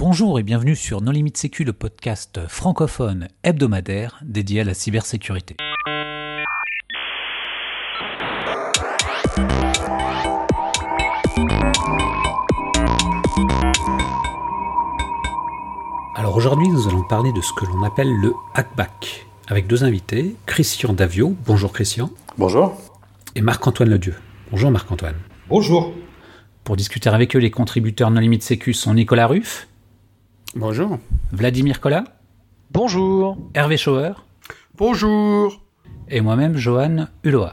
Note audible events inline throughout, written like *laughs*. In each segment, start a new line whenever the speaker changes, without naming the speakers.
Bonjour et bienvenue sur Non Limite Sécu, le podcast francophone hebdomadaire dédié à la cybersécurité. Alors aujourd'hui, nous allons parler de ce que l'on appelle le hackback, avec deux invités, Christian Davio, bonjour Christian.
Bonjour.
Et Marc-Antoine Ledieu. Bonjour Marc-Antoine.
Bonjour.
Pour discuter avec eux, les contributeurs Non Limite Sécu sont Nicolas Ruff.
Bonjour.
Vladimir Collat.
Bonjour.
Hervé Schauer.
Bonjour.
Et moi-même, Johan Hulot.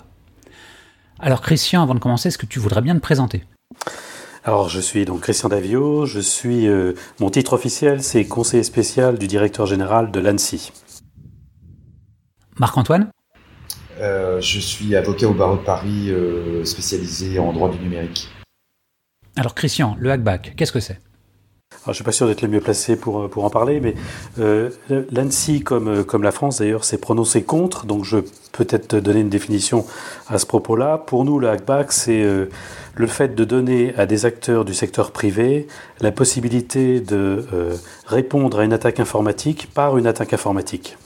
Alors Christian, avant de commencer, est-ce que tu voudrais bien te présenter?
Alors, je suis donc Christian Davio. Je suis euh, mon titre officiel, c'est conseiller spécial du directeur général de l'ANSI.
Marc-Antoine?
Euh, Je suis avocat au barreau de Paris, euh, spécialisé en droit du numérique.
Alors, Christian, le hackback, qu'est-ce que c'est?
Je ne suis pas sûr d'être le mieux placé pour, pour en parler, mais euh, l'ANSI, comme, comme la France d'ailleurs, s'est prononcé contre, donc je peux peut-être donner une définition à ce propos-là. Pour nous, le hackback, c'est euh, le fait de donner à des acteurs du secteur privé la possibilité de euh, répondre à une attaque informatique par une attaque informatique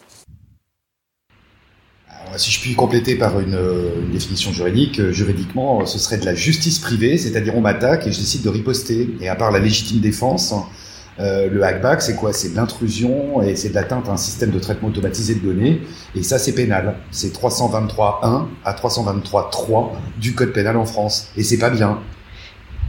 si je puis compléter par une, définition juridique, euh, juridiquement, ce serait de la justice privée, c'est-à-dire on m'attaque et je décide de riposter. Et à part la légitime défense, euh, le hackback, c'est quoi? C'est de l'intrusion et c'est de l'atteinte à un système de traitement automatisé de données. Et ça, c'est pénal. C'est 323.1 à 323.3 du code pénal en France. Et c'est pas bien.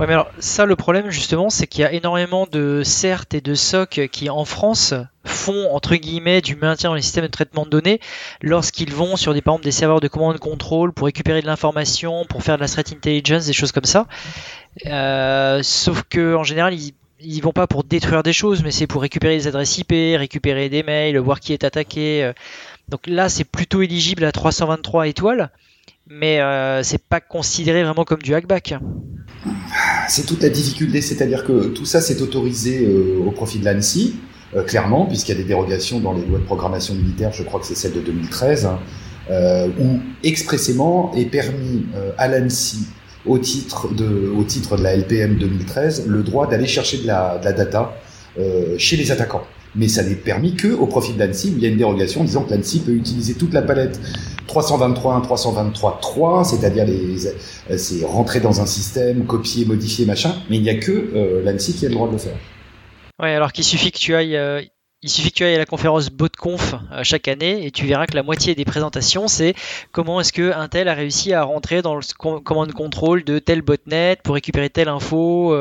Ouais, mais alors ça, le problème justement, c'est qu'il y a énormément de CERT et de SOC qui en France font entre guillemets du maintien dans les systèmes de traitement de données lorsqu'ils vont sur des par exemple des serveurs de commande contrôle pour récupérer de l'information, pour faire de la threat intelligence, des choses comme ça. Euh, sauf que en général, ils ils vont pas pour détruire des choses, mais c'est pour récupérer des adresses IP, récupérer des mails, voir qui est attaqué. Euh. Donc là, c'est plutôt éligible à 323 étoiles, mais euh, c'est pas considéré vraiment comme du hackback.
C'est toute la difficulté, c'est-à-dire que tout ça c'est autorisé euh, au profit de l'ANSI, euh, clairement, puisqu'il y a des dérogations dans les lois de programmation militaire, je crois que c'est celle de 2013, hein, euh, où expressément est permis à l'ANSI au titre de, au titre de la LPM 2013 le droit d'aller chercher de la data chez les attaquants mais ça n'est permis que au profit de l'ANSI où il y a une dérogation disant que l'ANSI peut utiliser toute la palette 323.1, 323.3, c'est-à-dire les, euh, c'est rentrer dans un système, copier, modifier, machin, mais il n'y a que euh, l'ANSI qui a le droit de le faire.
Ouais, alors qu'il suffit que tu ailles, euh, il suffit que tu ailles à la conférence BotConf chaque année et tu verras que la moitié des présentations c'est comment est-ce que Intel a réussi à rentrer dans le commande contrôle de tel botnet pour récupérer telle info.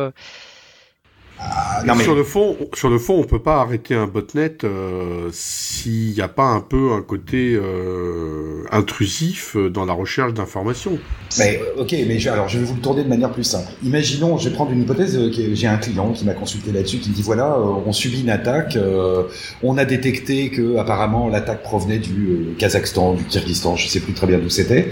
Ah, sur le fond, sur le fond, on peut pas arrêter un botnet euh, s'il n'y a pas un peu un côté euh, intrusif dans la recherche d'informations.
Mais ok, mais je, alors je vais vous le tourner de manière plus simple. Imaginons, je vais prendre une hypothèse. Euh, j'ai un client qui m'a consulté là-dessus, qui me dit voilà, on subit une attaque, on a détecté que apparemment l'attaque provenait du Kazakhstan, du Kyrgyzstan, je sais plus très bien d'où c'était.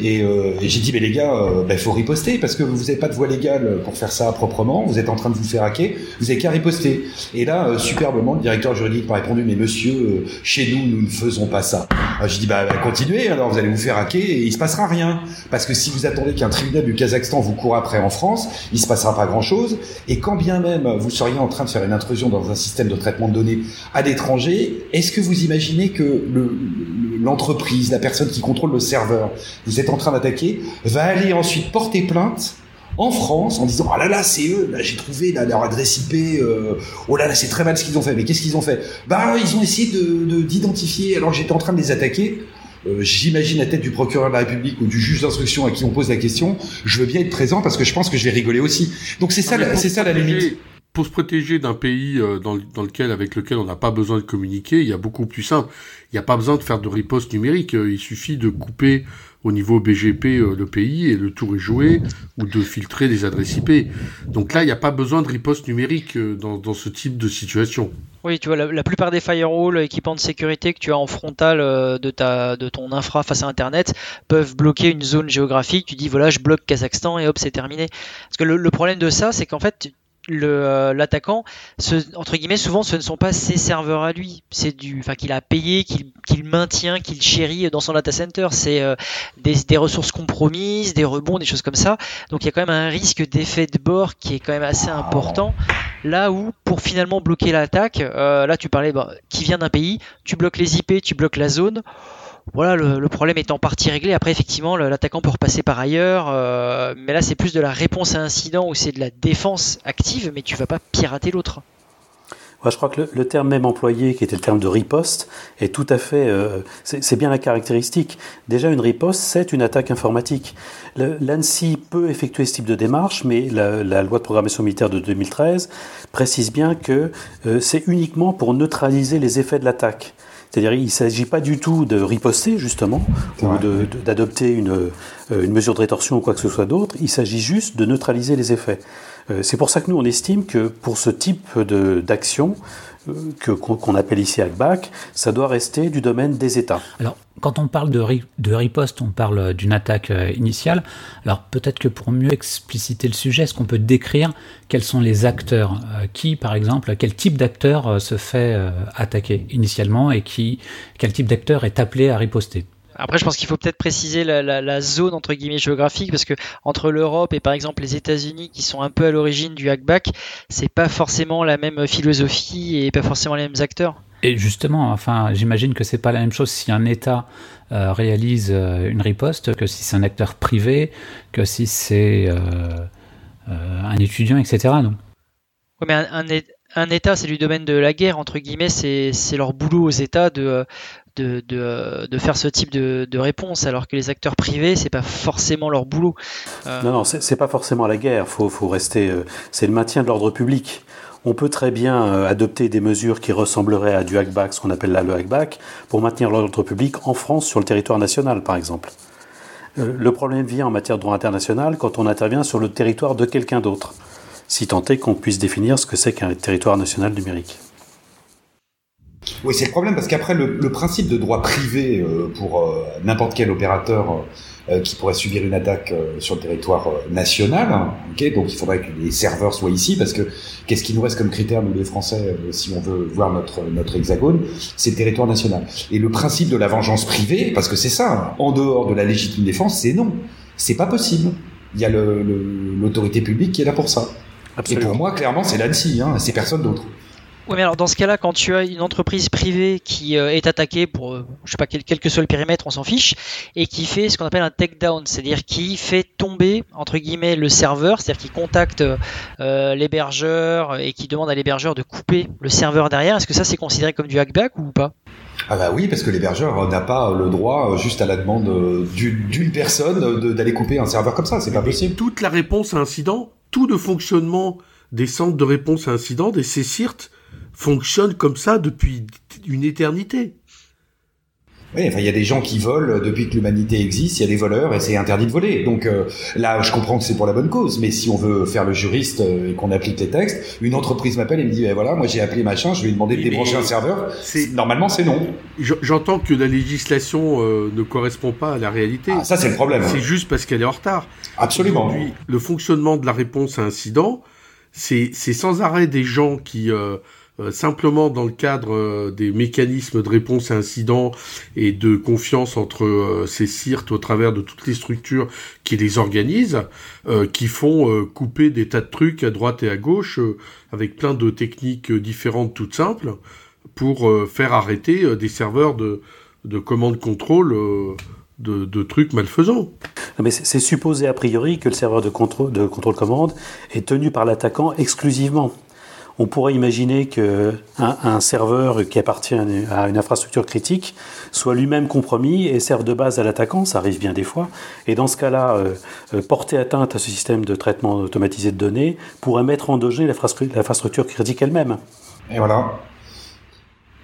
Et, j'ai dit mais les gars, il ben, faut riposter parce que vous n'avez pas de voie légale pour faire ça proprement. Vous êtes en train de vous faire hacker vous avez qu'à riposter. Et là, euh, superbement, le directeur juridique m'a répondu, mais monsieur, euh, chez nous, nous ne faisons pas ça. je dis, bah, bah, continuez, alors vous allez vous faire hacker et il se passera rien. Parce que si vous attendez qu'un tribunal du Kazakhstan vous court après en France, il se passera pas grand chose. Et quand bien même vous seriez en train de faire une intrusion dans un système de traitement de données à l'étranger, est-ce que vous imaginez que l'entreprise, la personne qui contrôle le serveur, vous êtes en train d'attaquer, va aller ensuite porter plainte en France en disant ah là là c'est eux là j'ai trouvé leur adresse IP euh, oh là là c'est très mal ce qu'ils ont fait. Mais qu'est-ce qu'ils ont fait? Bah ils ont essayé de d'identifier. Alors j'étais en train de les attaquer. Euh, j'imagine la tête du procureur de la République ou du juge d'instruction à qui on pose la question. Je veux bien être présent parce que je pense que je vais rigoler aussi. Donc c'est ça c'est ça la limite.
pour se protéger d'un pays euh, dans, dans, lequel, avec lequel on n'a pas besoin de communiquer, il y a beaucoup plus simple. Il n'y a pas besoin de faire de riposte numérique. Il suffit de couper au niveau BGP euh, le pays et le tour est joué, ou de filtrer des adresses IP. Donc là, il n'y a pas besoin de riposte numérique euh, dans, ce type de situation.
Oui, tu vois, la, plupart des firewalls, équipements de sécurité que tu as en frontal euh, de, ta, de ton infra face à Internet peuvent bloquer une zone géographique. Tu dis, voilà, je bloque Kazakhstan et hop, c'est terminé. Parce que le, le problème de ça, c'est qu'en fait, le l'attaquant, entre guillemets, souvent ce ne sont pas ses serveurs à lui, c'est du, enfin qu'il a payé, qu'il maintient, qu'il chérit dans son data center, c'est des, des, ressources compromises, des rebonds, des choses comme ça. Donc il y a quand même un risque d'effet de bord qui est quand même assez important. Là où pour finalement bloquer l'attaque, là tu parlais bah, qui vient d'un pays, tu bloques les IP, tu bloques la zone voilà, le, problème est en partie réglé. Après, effectivement, l'attaquant peut repasser par ailleurs. Euh, mais là, c'est plus de la réponse à incident ou c'est de la défense active, mais tu vas pas pirater l'autre.
je crois que le, terme même employé, qui était le terme de riposte, est tout à fait. Euh, c'est bien la caractéristique. Déjà, une riposte, c'est une attaque informatique. L'ANSI peut effectuer ce type de démarche, mais la, loi de programmation militaire de 2013 précise bien que euh, c'est uniquement pour neutraliser les effets de l'attaque. C'est-à-dire qu'il ne s'agit pas du tout de riposter, justement, ou d'adopter une, euh, une, mesure de rétorsion ou quoi que ce soit d'autre. Il s'agit juste de neutraliser les effets. Euh, c'est pour ça que nous, on estime que pour ce type d'action, euh, qu'on appelle ici hackback, ça doit rester du domaine des États.
Alors, quand on parle de, riposte, on parle d'une attaque euh, initiale. Alors, peut-être que pour mieux expliciter le sujet, est-ce qu'on peut décrire quels sont les acteurs euh, Qui, par exemple, quel type d'acteur se fait attaquer initialement et qui, quel type d'acteur est appelé à riposter?
Après, je pense qu'il faut peut-être préciser la, zone entre guillemets géographique parce que entre l'Europe et par exemple les États-Unis qui sont un peu à l'origine du hackback, c'est pas forcément la même philosophie et pas forcément les mêmes acteurs.
Et justement, enfin, j'imagine que c'est pas la même chose si un État euh, réalise euh, une riposte que si c'est un acteur privé, que si c'est euh, un étudiant, etc. Non?
Oui, mais un, un État, c'est du domaine de la guerre, entre guillemets, c'est leur boulot aux États de, de, faire ce type de, réponse, alors que les acteurs privés, c'est pas forcément leur boulot.
Euh, non, non, c'est pas forcément la guerre. Faut, faut rester. Euh, c'est le maintien de l'ordre public. On peut très bien euh, adopter des mesures qui ressembleraient à du hackback, ce qu'on appelle là le hackback, pour maintenir l'ordre public en France sur le territoire national, par exemple. Le problème vient en matière de droit international quand on intervient sur le territoire de quelqu'un d'autre, si tant est qu'on puisse définir ce que c'est qu'un territoire national numérique.
Oui, c'est le problème parce qu'après le, principe de droit privé euh, pour euh, n'importe quel opérateur euh, qui pourrait subir une attaque sur le territoire national, hein, donc il faudrait que les serveurs soient ici parce que qu'est-ce qui nous reste comme critère nous les Français si on veut voir notre notre hexagone, c'est le territoire national. Et le principe de la vengeance privée, parce que c'est ça, hein, en dehors de la légitime défense, c'est non, c'est pas possible. Il y a l'autorité publique qui est là pour ça. Et pour moi, clairement, c'est l'ANSI, hein, c'est personne d'autre.
Oui, mais alors dans ce cas-là, quand tu as une entreprise privée qui euh, est attaquée pour, euh, je sais pas, quel, que soit le périmètre, on s'en fiche, et qui fait ce qu'on appelle un takedown, c'est-à-dire qui fait tomber, entre guillemets, le serveur, c'est-à-dire qui contacte euh, l'hébergeur et qui demande à l'hébergeur de couper le serveur derrière, est-ce que ça c'est considéré comme du hackback ou pas?
Ah bah oui, parce que l'hébergeur n'a pas le droit, juste à la demande d'une personne, d'aller couper un serveur comme ça, c'est pas possible.
Toute la réponse à incident, tout le fonctionnement des centres de réponse à incident, des CSIRT, fonctionne comme ça depuis une éternité.
Oui, enfin, il y a des gens qui volent depuis que l'humanité existe, il y a des voleurs et c'est interdit de voler. Donc euh, là, je comprends que c'est pour la bonne cause, mais si on veut faire le juriste euh, et qu'on applique les textes, une entreprise m'appelle et me dit, eh, voilà, moi j'ai appelé machin, je vais lui demander de débrancher un serveur. Normalement, c'est non.
J'entends que la législation euh, ne correspond pas à la réalité.
Ah, ça, c'est le problème.
C'est juste parce qu'elle est en retard.
Absolument.
le fonctionnement de la réponse à incident, c'est sans arrêt des gens qui euh, simplement dans le cadre euh, des mécanismes de réponse à incidents et de confiance entre euh, ces CIRT au travers de toutes les structures qui les organisent, qui font couper des tas de trucs à droite et à gauche avec plein de techniques différentes toutes simples pour faire arrêter des serveurs de, de commande-contrôle de, de, trucs malfaisants.
Mais c'est supposé a priori que le serveur de contrôle de contrôle commande est tenu par l'attaquant exclusivement on pourrait imaginer qu'un un serveur qui appartient à une infrastructure critique soit lui-même compromis et serve de base à l'attaquant, ça arrive bien des fois. Et dans ce cas-là, euh, euh, porter atteinte à ce système de traitement automatisé de données pourrait mettre en danger l'infrastructure critique elle-même.
Et voilà.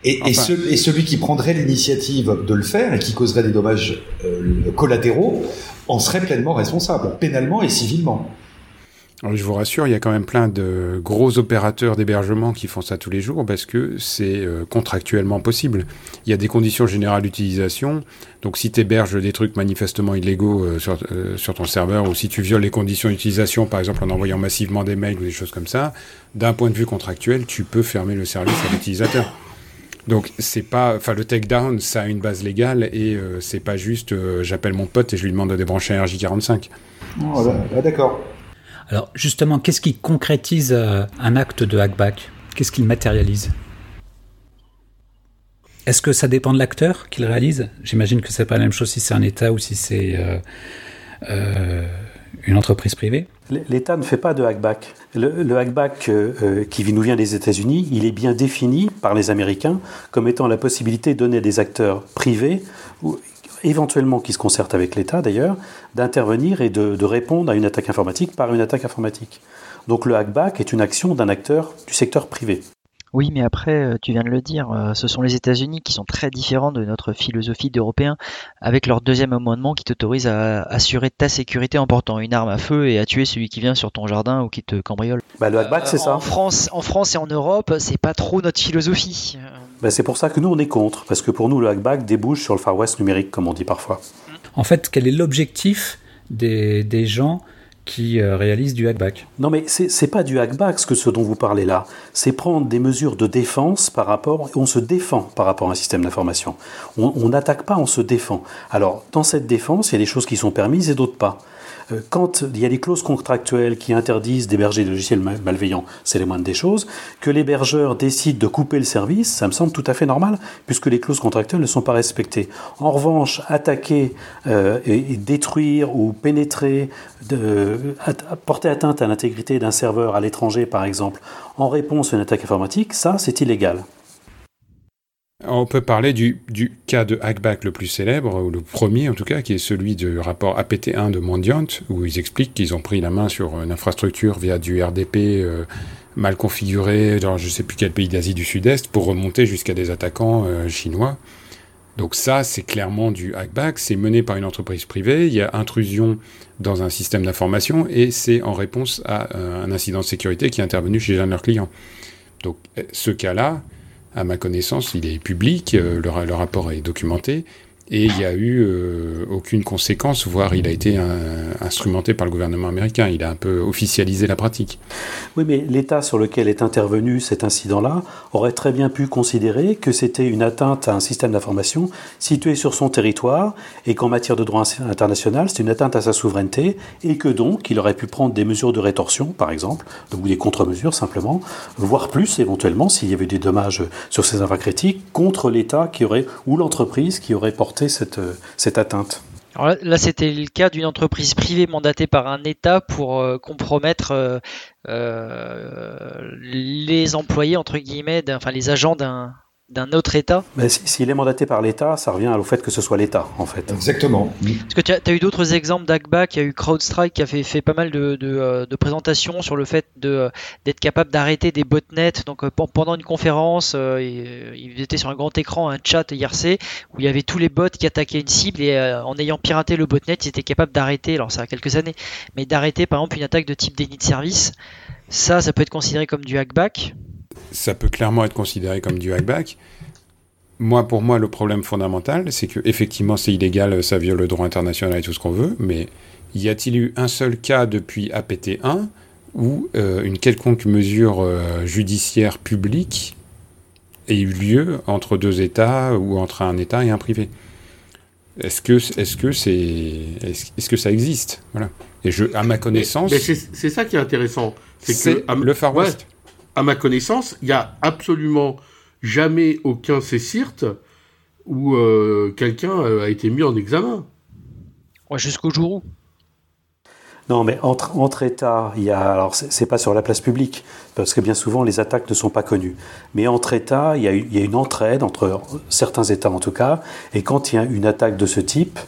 Et, celui qui prendrait l'initiative de le faire et qui causerait des dommages euh, collatéraux en serait pleinement responsable, pénalement et civilement.
Je vous rassure, il y a quand même plein de gros opérateurs d'hébergement qui font ça tous les jours parce que c'est euh, contractuellement possible. Il y a des conditions générales d'utilisation. Donc si tu héberges des trucs manifestement illégaux euh, sur, euh, sur, ton serveur ou si tu violes les conditions d'utilisation, par exemple en envoyant massivement des mails ou des choses comme ça, d'un point de vue contractuel, tu peux fermer le service à l'utilisateur. Donc c'est pas, enfin le takedown, ça a une base légale et c'est pas juste j'appelle mon pote et je lui demande de débrancher un RJ45.
Oh, d'accord.
Alors justement, qu'est-ce qui concrétise euh, un acte de hackback? Qu'est-ce qu'il matérialise? Est-ce que ça dépend de l'acteur qu'il réalise? J'imagine que c'est pas la même chose si c'est un État ou si c'est euh, euh, une entreprise privée.
L'État ne fait pas de hackback. Le, hackback qui nous vient des États-Unis, il est bien défini par les Américains comme étant la possibilité donnée à des acteurs privés éventuellement qui se concertent avec l'État d'ailleurs, d'intervenir et de, répondre à une attaque informatique par une attaque informatique. Donc le hackback est une action d'un acteur du secteur privé.
Oui, mais après, euh, tu viens de le dire, euh, ce sont les États-Unis qui sont très différents de notre philosophie d'Européens, avec leur deuxième amendement qui t'autorise à assurer ta sécurité en portant une arme à feu et à tuer celui qui vient sur ton jardin ou qui te cambriole.
Bah, le hackback, c'est ça.
En France, en France et en Europe, c'est pas trop notre philosophie.
Ben, c'est pour ça que nous, on est contre, parce que pour nous, le hackback débouche sur le Far West numérique, comme on dit parfois.
En fait, quel est l'objectif des, des, gens qui euh, réalisent du hackback?
Non, mais c'est pas du hackback ce, que, ce dont vous parlez là. C'est prendre des mesures de défense par rapport. On se défend par rapport à un système d'information. On n'attaque pas, on se défend. Alors, dans cette défense, il y a des choses qui sont permises et d'autres pas. Euh, quand il y a des clauses contractuelles qui interdisent d'héberger des logiciels malveillants, c'est les moindres des choses. Que l'hébergeur décide de couper le service, ça me semble tout à fait normal, puisque les clauses contractuelles ne sont pas respectées. En revanche, attaquer euh, et, détruire ou pénétrer, porter atteinte à l'intégrité d'un serveur à l'étranger, par exemple, en réponse à une attaque informatique, ça, c'est illégal.
On peut parler du, cas de hackback le plus célèbre, ou le premier en tout cas, qui est celui du rapport APT1 de Mondiant, où ils expliquent qu'ils ont pris la main sur une infrastructure via du RDP euh, mal configuré dans je ne sais plus quel pays d'Asie du Sud-Est pour remonter jusqu'à des attaquants euh, chinois. Donc ça, c'est clairement du hackback, c'est mené par une entreprise privée, il y a intrusion dans un système d'information et c'est en réponse à euh, un incident de sécurité qui est intervenu chez un de leurs clients. Donc ce cas-là, à ma connaissance, il est public, euh, le, le, rapport est documenté, et il n'y a eu euh, aucune conséquence, voire il a été instrumenté par le gouvernement américain. Il a un peu officialisé la pratique.
Oui, mais l'État sur lequel est intervenu cet incident-là aurait très bien pu considérer que c'était une atteinte à un système d'information situé sur son territoire et qu'en matière de droit international, c'est une atteinte à sa souveraineté et que donc il aurait pu prendre des mesures de rétorsion, par exemple, ou des contre-mesures simplement, voire plus éventuellement s'il y avait des dommages sur ces infracritiques critiques contre l'État qui aurait ou l'entreprise qui aurait porté cette, euh, cette atteinte.
Là, c'était le cas d'une entreprise privée mandatée par un État pour euh, compromettre euh, les employés, entre guillemets, enfin les agents d'un d'un autre État
Mais S'il est mandaté par l'État, ça revient au fait que ce soit l'État, en fait.
Exactement.
Parce que tu as, eu d'autres exemples d'ACBAC, il y a eu CrowdStrike qui a fait, fait pas mal de, de, euh, de présentations sur le fait euh, d'être capable d'arrêter des botnets. Donc euh, pendant une conférence, il était sur un grand écran, un chat IRC, où il y avait tous les bots qui attaquaient une cible et en ayant piraté le botnet, ils étaient capables d'arrêter, alors ça a quelques années, mais d'arrêter par exemple une attaque de type déni de service. Ça, ça peut être considéré comme du hackback
ça peut clairement être considéré comme du hackback. Moi, pour moi, le problème fondamental, c'est que effectivement, c'est illégal, ça viole le droit international et tout ce qu'on veut, mais y a-t-il eu un seul cas depuis APT1 où euh, une quelconque mesure euh, judiciaire publique ait eu lieu entre deux États ou entre un État et un privé? Est-ce que, est-ce que c'est, est-ce, que ça existe? Voilà. Et je, à ma connaissance,
c'est, ça qui est intéressant.
C'est, le Far West
à ma connaissance, il n'y a absolument jamais aucun CSIRT où euh, quelqu'un euh, a été mis en examen.
Ouais, Jusqu'au jour où?
Non, mais entre, entre États, il y a, alors c'est pas sur la place publique, parce que bien souvent les attaques ne sont pas connues. Mais entre États, il y a, il y a une entraide, entre certains États en tout cas, et quand il y a une attaque de ce type,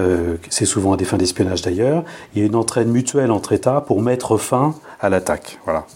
euh, c'est souvent à des fins d'espionnage d'ailleurs, il y a une entraide mutuelle entre États pour mettre fin à l'attaque. Voilà.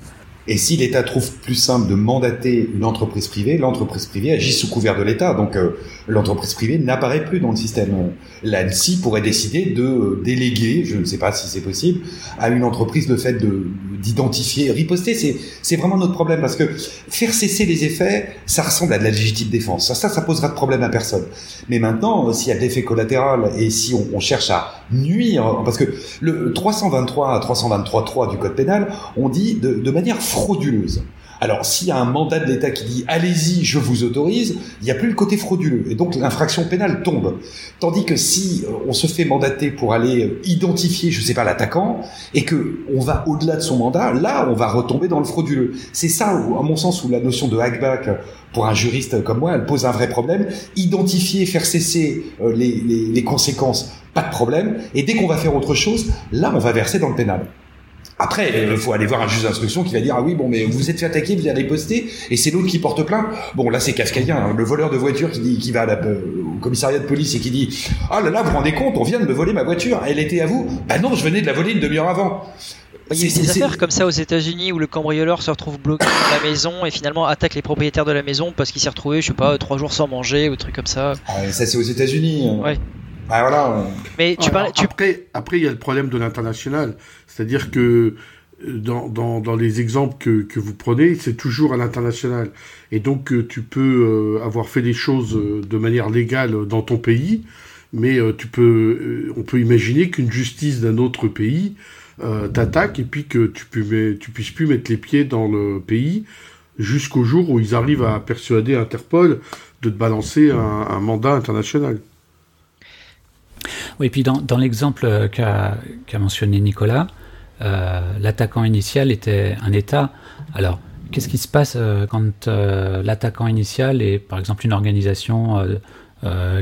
Et si l'État trouve plus simple de mandater une entreprise privée, l'entreprise privée agit sous couvert de l'État. Donc, euh, l'entreprise privée n'apparaît plus dans le système. L'ANSI pourrait décider de déléguer, je ne sais pas si c'est possible, à une entreprise le fait de d'identifier, riposter, c'est vraiment notre problème parce que faire cesser les effets, ça ressemble à de la légitime défense. Ça, ça, posera de problème à personne. Mais maintenant, s'il y a de l'effet collatéral et si on, cherche à nuire, parce que le 323 à 323.3 du code pénal, on dit de manière frauduleuse. Alors, s'il y a un mandat de l'État qui dit allez-y, je vous autorise, il n'y a plus le côté frauduleux. Et donc, l'infraction pénale tombe. Tandis que si euh, on se fait mandater pour aller euh, identifier, je sais pas, l'attaquant, et que on va au-delà de son mandat, là, on va retomber dans le frauduleux. C'est ça, à mon sens, où la notion de hackback, pour un juriste comme moi, elle pose un vrai problème. Identifier, faire cesser euh, les, les, les conséquences, pas de problème. Et dès qu'on va faire autre chose, là, on va verser dans le pénal. Après, il faut aller voir un juge d'instruction qui va dire ah oui bon mais vous êtes fait attaquer, vous allez poster et c'est l'autre qui porte plainte. Bon là c'est kafkaïen, hein. le voleur de voiture qui dit qui va au commissariat de police et qui dit ah là là vous vous rendez compte, on vient de me voler ma voiture, elle était à vous Bah non, je venais de la voler une demi-heure avant.
Il y a des affaires comme ça aux États-Unis où le cambrioleur se retrouve bloqué dans la maison et finalement attaque les propriétaires de la maison parce qu'il s'est retrouvé, je sais pas, trois jours sans manger ou truc comme ça.
Ah, ça c'est aux États-Unis.
Ouais.
Ah, voilà.
Mais tu parlais. Tu...
Après, après, il y a le problème de l'international. C'est-à-dire que dans, dans, dans, les exemples que, que vous prenez, c'est toujours à l'international. Et donc, tu peux avoir fait des choses de manière légale dans ton pays, mais tu peux, on peut imaginer qu'une justice d'un autre pays t'attaque et puis que tu, peux, tu puisses plus mettre les pieds dans le pays jusqu'au jour où ils arrivent à persuader Interpol de te balancer un, mandat international.
Oui, et puis dans, dans l'exemple qu'a qu mentionné Nicolas, euh, l'attaquant initial était un État. Alors, qu'est-ce qui se passe euh, quand euh, l'attaquant initial est, par exemple, une organisation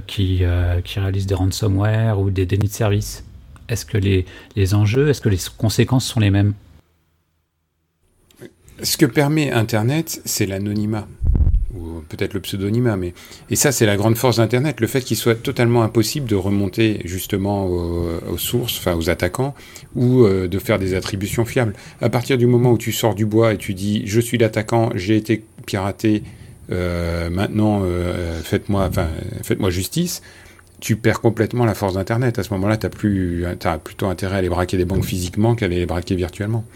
qui, qui réalise des ransomware ou des dénis de service? Est-ce que les, les enjeux, est-ce que les conséquences sont les mêmes?
Ce que permet Internet, c'est l'anonymat peut-être le pseudonymat, mais et ça c'est la grande force d'Internet, le fait qu'il soit totalement impossible de remonter justement aux, sources, enfin aux attaquants, ou euh, de faire des attributions fiables. À partir du moment où tu sors du bois et tu dis je suis l'attaquant, j'ai été piraté, euh, maintenant euh, faites-moi, enfin faites-moi justice. Tu perds complètement la force d'Internet. À ce moment-là, tu as, plus, as plutôt intérêt à aller braquer des banques physiquement qu'à les braquer virtuellement.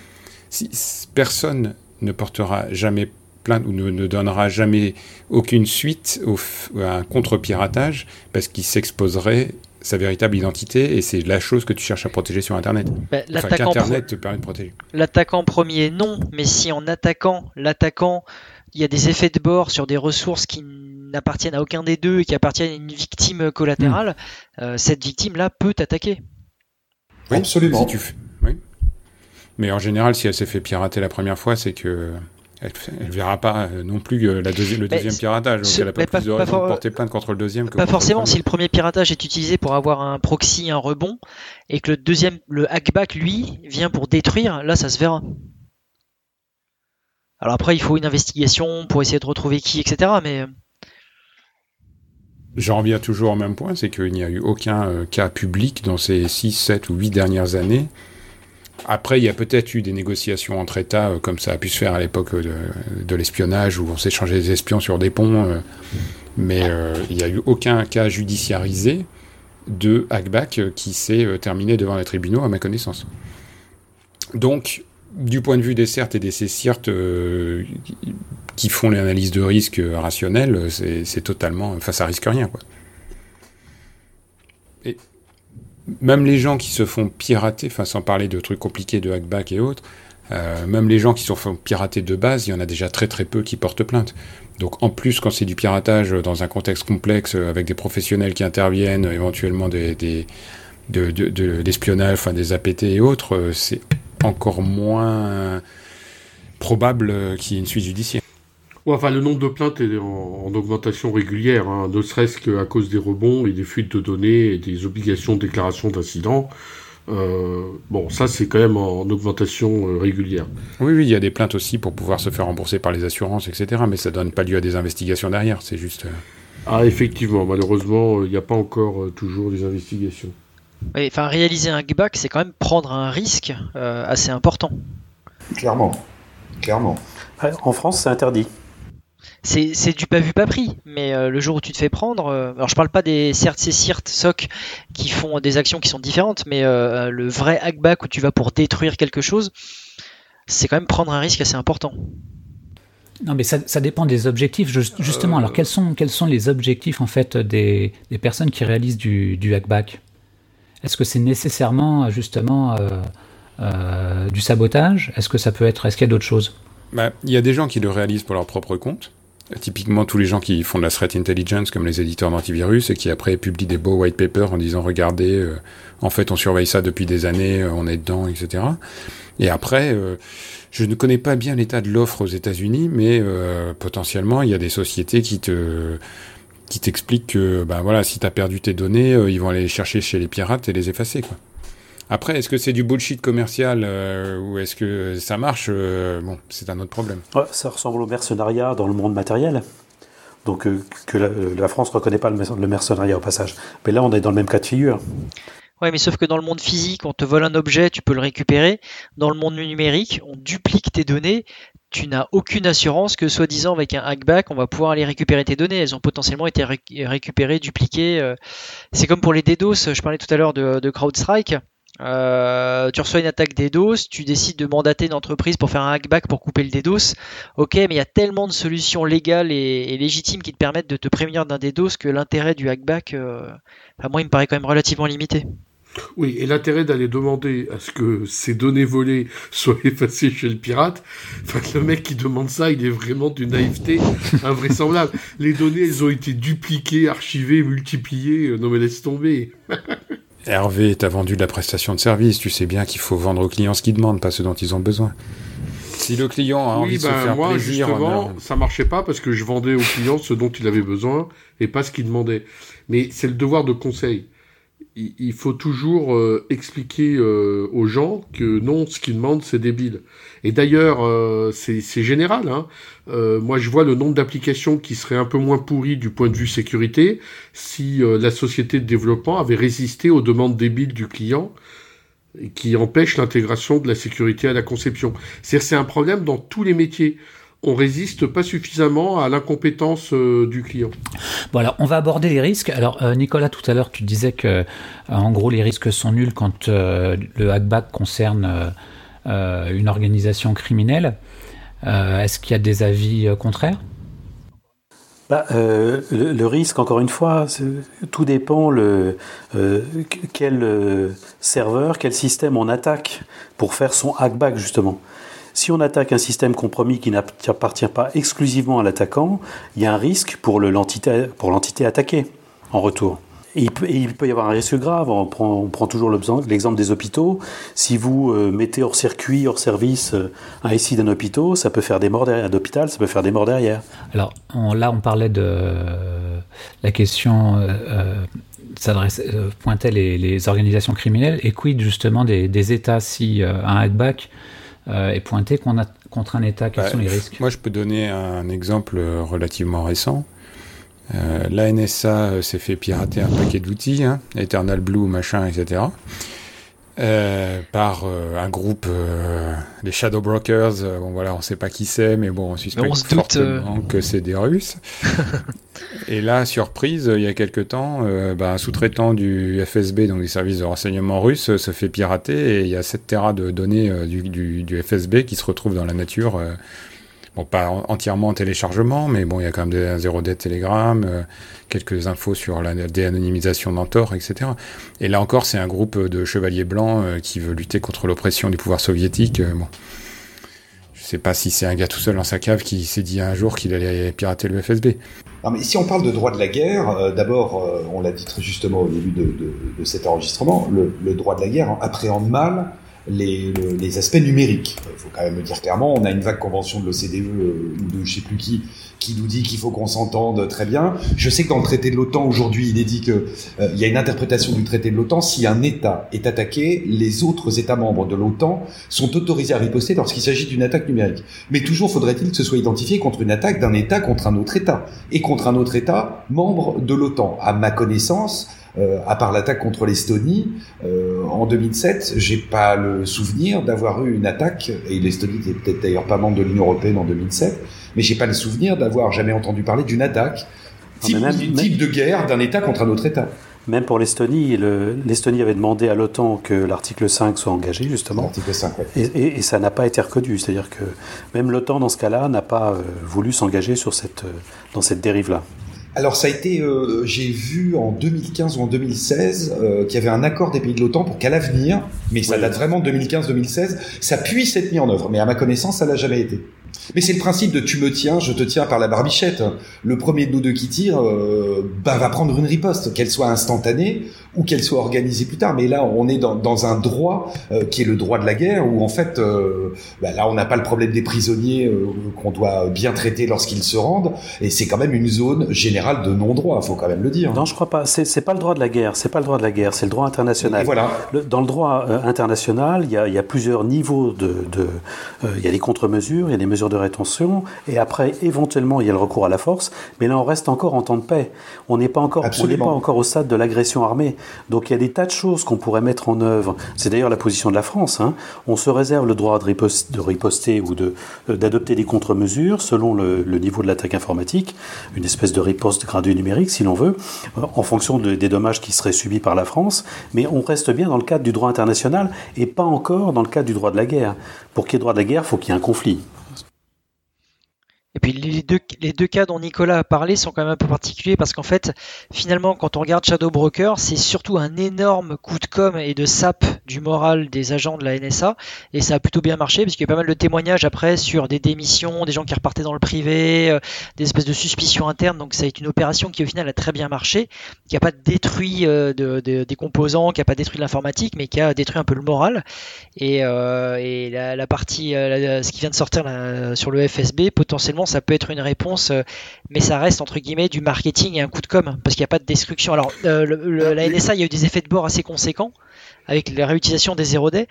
Si, personne ne portera jamais plainte ou ne, ne, donnera jamais aucune suite au, à un contre-piratage parce qu'il s'exposerait sa véritable identité et c'est la chose que tu cherches à protéger sur Internet.
Bah,
enfin, Internet te permet de protéger.
L'attaquant premier, non, mais si en attaquant l'attaquant, il y a des effets de bord sur des ressources qui n'appartiennent à aucun des deux et qui appartiennent à une victime collatérale, mmh. euh, cette victime-là peut t'attaquer.
Oui, absolument.
Si tu... oui. Mais en général, si elle s'est fait pirater la première fois, c'est que elle, elle verra pas non plus la deuxi le deuxième piratage. Donc elle n'a pas plus de raison de porter plainte contre le deuxième. Que
pas forcément. Le si le premier piratage est utilisé pour avoir un proxy, un rebond, et que le deuxième, le hackback, lui, vient pour détruire, là, ça se verra. Alors après, il faut une investigation pour essayer de retrouver qui, etc. Mais
J'en reviens toujours au même point, c'est qu'il n'y a eu aucun euh, cas public dans ces 6, 7 ou 8 dernières années après, il y a peut-être eu des négociations entre États, euh, comme ça a pu se faire à l'époque de, de l'espionnage, où on s'échangeait des espions sur des ponts, euh, mais euh, il n'y a eu aucun cas judiciarisé de hackback qui s'est terminé devant les tribunaux, à ma connaissance. Donc, du point de vue des CERT et des euh, qui font l'analyse de risque rationnelle, c'est totalement... Enfin, ça risque rien, quoi même les gens qui se font pirater, enfin sans parler de trucs compliqués de hackback et autres, euh, même les gens qui se font pirater de base, il y en a déjà très très peu qui portent plainte. Donc en plus, quand c'est du piratage dans un contexte complexe, avec des professionnels qui interviennent, éventuellement des, des de, enfin des APT et autres, euh, c'est encore moins probable qu'il y ait une suite judiciaire.
Ouais, enfin, le nombre de plaintes est en, en augmentation régulière, hein, ne serait-ce qu'à cause des rebonds et des fuites de données et des obligations de déclaration d'incidents. Euh, bon, ça, c'est quand même en augmentation euh, régulière.
Oui, oui, il y a des plaintes aussi pour pouvoir se faire rembourser par les assurances, etc. Mais ça donne pas lieu à des investigations derrière, c'est juste. Euh...
Ah, effectivement, malheureusement, il n'y a pas encore euh, toujours des investigations.
Oui, enfin, réaliser un hackback, c'est quand même prendre un risque assez important.
Clairement. Clairement.
En France, c'est interdit.
C'est du pas vu pas pris. Mais euh, le jour où tu te fais prendre euh, alors je parle pas des CERT CIRT SOC qui font des actions qui sont différentes mais euh, le vrai hackback où tu vas pour détruire quelque chose c'est quand même prendre un risque assez important.
Non mais ça, dépend des objectifs justement. Alors quels sont les objectifs en fait des, personnes qui réalisent du, du hackback? Est-ce que c'est nécessairement justement du sabotage? Est-ce que ça peut être est-ce qu'il y a d'autres choses?
Bah, il y a des gens qui le réalisent pour leur propre compte. Typiquement tous les gens qui font de la threat intelligence comme les éditeurs d'antivirus et qui après publient des beaux white papers en disant regardez euh, en fait on surveille ça depuis des années euh, on est dedans etc et après euh, je ne connais pas bien l'état de l'offre aux États-Unis mais potentiellement il y a des sociétés qui te qui t'expliquent que ben voilà si t'as perdu tes données ils vont aller les chercher chez les pirates et les effacer quoi après, est-ce que c'est du bullshit commercial euh, ou est-ce que ça marche euh, Bon, c'est un autre problème.
ça ressemble au mercenariat dans le monde matériel. Donc euh, que la, France ne reconnaît pas le, mercenariat au passage. Mais là, on est dans le même cas de figure.
Ouais, mais sauf que dans le monde physique, on te vole un objet, tu peux le récupérer. Dans le monde numérique, on duplique tes données. Tu n'as aucune assurance que, soi-disant, avec un hackback, on va pouvoir aller récupérer tes données. Elles ont potentiellement été récupérées, dupliquées. C'est comme pour les DDoS. Je parlais tout à l'heure de, de CrowdStrike. Euh, tu reçois une attaque DDoS, tu décides de mandater une entreprise pour faire un hackback pour couper le DDoS. Ok, mais il y a tellement de solutions légales et, légitimes qui te permettent de te prévenir d'un DDoS que l'intérêt du hackback, euh, moi, il me paraît quand même relativement limité.
Oui, et l'intérêt d'aller demander à ce que ces données volées soient *laughs* effacées chez le pirate, enfin, le mec qui demande ça, il est vraiment d'une naïveté *laughs* invraisemblable. Les données, elles ont été dupliquées, archivées, multipliées, euh, non mais laisse tomber. *laughs*
Hervé t'a vendu de la prestation de service, tu sais bien qu'il faut vendre aux clients ce qu'ils demandent, pas ce dont ils ont besoin. Si le client a envie de se ben, faire moi, plaisir,
justement, ça marchait pas parce que je vendais au client ce dont il avait besoin et pas ce qu'il demandait. Mais c'est le devoir de conseil il faut toujours euh, expliquer euh, aux gens que non, ce qu'ils demandent, c'est débile. Et d'ailleurs, euh, c'est général. Hein. moi, je vois le nombre d'applications qui seraient un peu moins pourries du point de vue sécurité si la société de développement avait résisté aux demandes débiles du client qui empêchent l'intégration de la sécurité à la conception. C'est un problème dans tous les métiers on résiste pas suffisamment à l'incompétence euh, du client.
Alors on va aborder les risques. Alors euh, Nicolas, tout à l'heure tu disais que euh, en gros les risques sont nuls quand le hackback concerne une organisation criminelle. Est-ce qu'il y a des avis contraires?
Bah, le, risque, encore une fois, tout dépend le, quel serveur, quel système on attaque pour faire son hackback justement. Si on attaque un système compromis qui n'appartient pas exclusivement à l'attaquant, il y a un risque pour l'entité attaquée en retour. Et il, peut, y avoir un risque grave. On prend, toujours l'exemple des hôpitaux. Si vous euh, mettez hors circuit, hors service euh, un SI d'un hôpital, ça peut faire des morts derrière. D'hôpital, ça peut faire des morts derrière.
Alors là, on parlait de la question. Euh, pointait les, organisations criminelles et quid justement des, des États si un hackback euh, qu'on a contre un État? Quels bah, sont les risques?
Moi, je peux donner un exemple relativement récent. Euh, la NSA euh, s'est fait pirater un paquet d'outils, hein, Eternal Blue, machin, etc. Euh, par euh, un groupe, les Shadow Brokers. bon voilà, on sait pas qui c'est, mais bon, on suspecte fortement que c'est des Russes. *laughs* et là, surprise, il y a quelque temps, bah, un sous-traitant du FSB, donc des services de renseignement russes, se fait pirater et il y a 7 terras de données du, du, du, FSB qui se retrouvent dans la nature Bon, pas entièrement en téléchargement, mais bon, il y a quand même des, un 0D Telegram, euh, quelques infos sur la déanonymisation d'Antor, etc. Et là encore, c'est un groupe de chevaliers blancs euh, qui veut lutter contre l'oppression du pouvoir soviétique. Euh, bon. Je sais pas si c'est un gars tout seul dans sa cave qui s'est dit un jour qu'il allait pirater le FSB.
Mais si on parle de droit de la guerre, d'abord, on l'a dit très justement au début de, de, de cet enregistrement, le, droit de la guerre appréhende mal les, aspects numériques. Il faut quand même le dire clairement, on a une vague convention de l'OCDE euh, ou de je sais plus qui qui nous dit qu'il faut qu'on s'entende très bien. Je sais que dans le traité de l'OTAN aujourd'hui, il est dit que euh, il y a une interprétation du traité de l'OTAN. Si un État est attaqué, les autres États membres de l'OTAN sont autorisés à riposter lorsqu'il s'agit d'une attaque numérique. Mais toujours faudrait-il que ce soit identifié contre une attaque d'un État contre un autre État et contre un autre État membre de l'OTAN. À ma connaissance, euh, à part l'attaque contre l'Estonie, euh, en 2007, j'ai pas le souvenir d'avoir eu une attaque, et l'Estonie n'était peut-être d'ailleurs pas membre de l'Union Européenne en 2007, mais j'ai pas le souvenir d'avoir jamais entendu parler d'une attaque type, type de guerre d'un État contre un autre État.
Même pour l'Estonie, l'Estonie avait demandé à l'OTAN que l'article 5 soit engagé, justement.
L'article 5, oui.
et, et, ça n'a pas été reconnu. C'est-à-dire que même l'OTAN, dans ce cas-là, n'a pas euh, voulu s'engager sur cette, dans cette dérive-là.
Alors ça a été, euh, j'ai vu en 2015 ou en 2016 euh, qu'il y avait un accord des pays de l'OTAN pour qu'à l'avenir, mais ça date vraiment de 2015-2016, ça puisse être mis en œuvre. Mais à ma connaissance, ça n'a jamais été. Mais c'est le principe de tu me tiens, je te tiens par la barbichette. Le premier de nous deux qui tire euh, bah, va prendre une riposte, qu'elle soit instantanée ou qu'elle soit organisée plus tard. Mais là, on est dans, dans un droit euh, qui est le droit de la guerre, où en fait, euh, bah, là, on n'a pas le problème des prisonniers qu'on doit bien traiter lorsqu'ils se rendent, et c'est quand même une zone générale de non-droit, faut quand même le dire.
Non, je crois pas. C'est pas le droit de la guerre. C'est pas le droit de la guerre. C'est le droit international.
Et voilà.
Le, dans le droit international, il y a, y a, plusieurs niveaux de. de il y a des contre-mesures, il y a des mesures de rétention, et après, éventuellement, il y a le recours à la force. Mais là, on reste encore en temps de paix. On n'est pas encore, on pas encore au stade de l'agression armée. Donc il y a des tas de choses qu'on pourrait mettre en œuvre. C'est d'ailleurs la position de la France. Hein. On se réserve le droit de, riposter, de riposter ou d'adopter des contre-mesures selon le, le, niveau de l'attaque informatique, une espèce de riposte graduée numérique, si l'on veut, en fonction de, des dommages qui seraient subis par la France. Mais on reste bien dans le cadre du droit international et pas encore dans le cadre du droit de la guerre. Pour qu'il y ait droit de la guerre, il faut qu'il y ait un conflit.
Et puis les deux, les deux cas dont Nicolas a parlé sont quand même un peu particuliers parce qu'en fait, finalement, quand on regarde Shadow Broker, c'est surtout un énorme coup de com et de sap du moral des agents de la NSA. Et ça a plutôt bien marché parce qu'il y a pas mal de témoignages après sur des démissions, des gens qui repartaient dans le privé, euh, des espèces de suspicions internes. Donc ça a été une opération qui au final a très bien marché, qui n'a pas détruit euh, de, de, des composants, qui n'a pas détruit l'informatique, mais qui a détruit un peu le moral. Et, euh, la, partie, ce qui vient de sortir sur le FSB, potentiellement ça peut être une réponse, euh, mais ça reste entre guillemets du marketing et un coup de com, parce qu'il n'y a pas de destruction. Alors, euh, le, le, la NSA, il y a eu des effets de bord assez conséquents avec la réutilisation des 0D,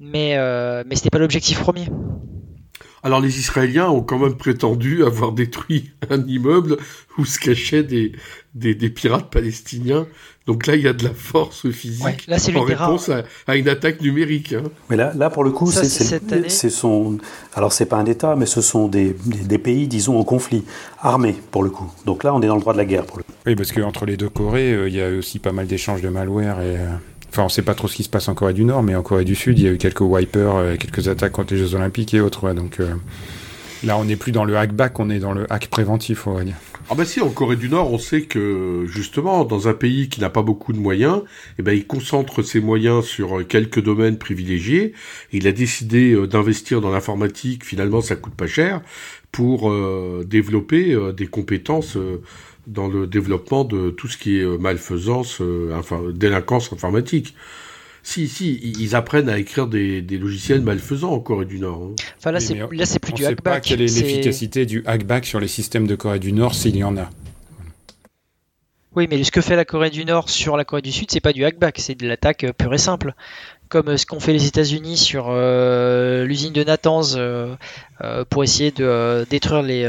mais, euh, mais ce n'était pas l'objectif premier.
Alors les Israéliens ont quand même prétendu avoir détruit *laughs* un immeuble où se cachaient des, des, des pirates palestiniens. Donc là, il y a de la force physique
ouais, là,
en réponse à, à, une attaque numérique. Hein.
Mais là, là, pour le coup, c'est son. Alors, c'est pas un État, mais ce sont des, des, des, pays, disons, en conflit, armés, pour le coup. Donc là, on est dans le droit de la guerre, pour le coup.
Oui, parce qu'entre les deux Corées, euh, il y a aussi pas mal d'échanges de malware et. Euh... Enfin, on ne sait pas trop ce qui se passe en Corée du Nord, mais en Corée du Sud, il y a eu quelques wipers, euh, quelques attaques contre les Jeux Olympiques et autres. Donc euh, là, on n'est plus dans le hackback, on est dans le hack préventif, on va dire.
Ah bah si, en Corée du Nord, on sait que justement, dans un pays qui n'a pas beaucoup de moyens, eh ben, il concentre ses moyens sur quelques domaines privilégiés. Il a décidé euh, d'investir dans l'informatique. Finalement, ça coûte pas cher pour euh, développer euh, des compétences dans le développement de tout ce qui est malfaisance, enfin, délinquance informatique. Si, si, ils apprennent à écrire des, des logiciels malfaisants en Corée du Nord. Hein.
Enfin là, c'est là, c'est plus
on
du
sait
hackback.
pas quelle est l'efficacité du hackback sur les systèmes de Corée du Nord s'il y en a.
Oui, mais ce que fait la Corée du Nord sur la Corée du Sud, c'est pas du hackback, c'est de l'attaque pure et simple. Comme ce qu'ont fait les États-Unis sur euh, l'usine de Natanz euh, euh, pour essayer de euh, détruire les